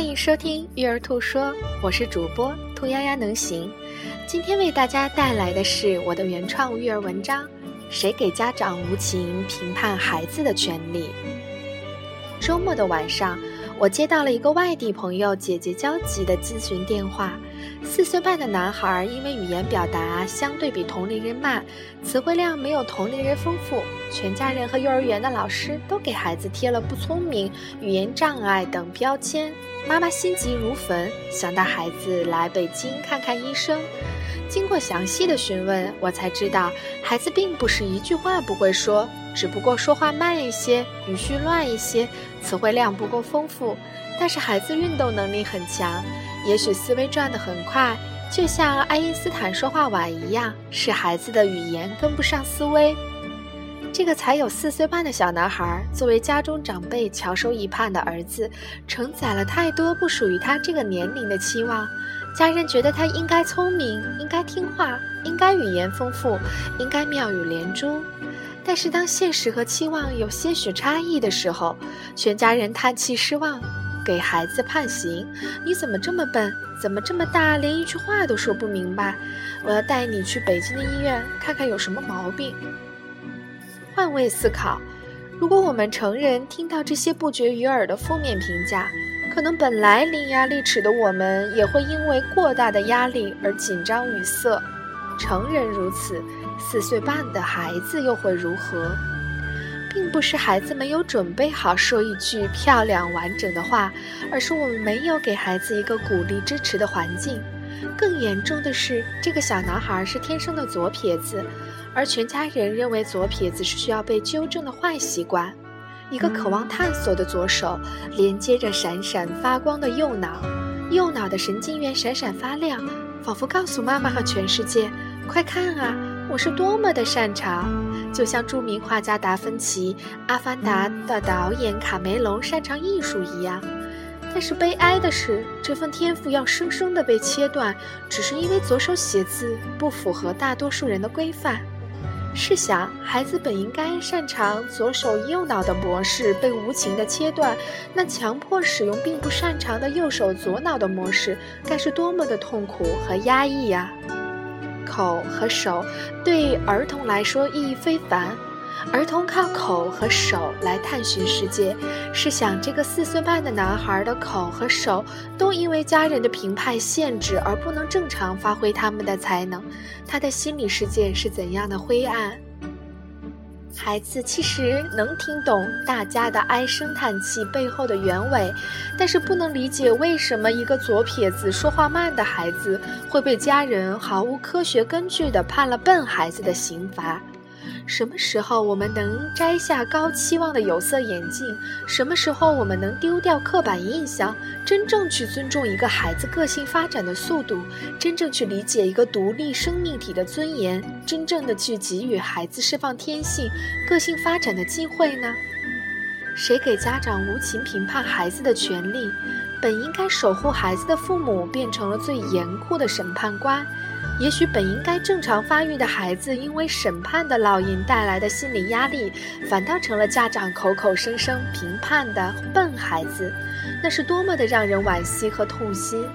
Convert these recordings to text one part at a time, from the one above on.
欢迎收听育儿兔说，我是主播兔丫丫能行。今天为大家带来的是我的原创育儿文章：谁给家长无情评判孩子的权利？周末的晚上，我接到了一个外地朋友姐姐焦急的咨询电话。四岁半的男孩因为语言表达相对比同龄人慢，词汇量没有同龄人丰富，全家人和幼儿园的老师都给孩子贴了不聪明、语言障碍等标签。妈妈心急如焚，想带孩子来北京看看医生。经过详细的询问，我才知道孩子并不是一句话不会说，只不过说话慢一些，语序乱一些，词汇量不够丰富。但是孩子运动能力很强。也许思维转得很快，就像爱因斯坦说话晚一样，是孩子的语言跟不上思维。这个才有四岁半的小男孩，作为家中长辈翘首以盼的儿子，承载了太多不属于他这个年龄的期望。家人觉得他应该聪明，应该听话，应该语言丰富，应该妙语连珠。但是当现实和期望有些许差异的时候，全家人叹气失望。给孩子判刑，你怎么这么笨？怎么这么大，连一句话都说不明白？我要带你去北京的医院看看有什么毛病。换位思考，如果我们成人听到这些不绝于耳的负面评价，可能本来伶牙俐齿的我们也会因为过大的压力而紧张语塞。成人如此，四岁半的孩子又会如何？并不是孩子没有准备好说一句漂亮完整的话，而是我们没有给孩子一个鼓励支持的环境。更严重的是，这个小男孩是天生的左撇子，而全家人认为左撇子是需要被纠正的坏习惯。一个渴望探索的左手连接着闪闪发光的右脑，右脑的神经元闪闪发亮，仿佛告诉妈妈和全世界：“快看啊，我是多么的擅长。”就像著名画家达芬奇、阿凡达的导演卡梅隆擅长艺术一样，但是悲哀的是，这份天赋要生生的被切断，只是因为左手写字不符合大多数人的规范。试想，孩子本应该擅长左手右脑的模式被无情的切断，那强迫使用并不擅长的右手左脑的模式，该是多么的痛苦和压抑呀！口和手对儿童来说意义非凡，儿童靠口和手来探寻世界。试想，这个四岁半的男孩的口和手都因为家人的评判限制而不能正常发挥他们的才能，他的心理世界是怎样的灰暗？孩子其实能听懂大家的唉声叹气背后的原委，但是不能理解为什么一个左撇子、说话慢的孩子会被家人毫无科学根据地判了笨孩子的刑罚。什么时候我们能摘下高期望的有色眼镜？什么时候我们能丢掉刻板印象，真正去尊重一个孩子个性发展的速度，真正去理解一个独立生命体的尊严，真正的去给予孩子释放天性、个性发展的机会呢？谁给家长无情评判孩子的权利？本应该守护孩子的父母变成了最严酷的审判官。也许本应该正常发育的孩子，因为审判的烙印带来的心理压力，反倒成了家长口口声声评判的笨孩子，那是多么的让人惋惜和痛心。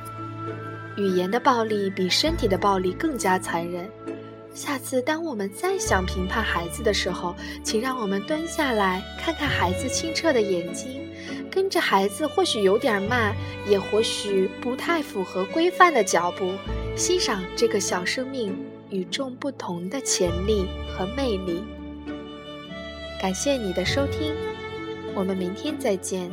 语言的暴力比身体的暴力更加残忍。下次当我们再想评判孩子的时候，请让我们蹲下来看看孩子清澈的眼睛，跟着孩子，或许有点慢，也或许不太符合规范的脚步。欣赏这个小生命与众不同的潜力和魅力。感谢你的收听，我们明天再见。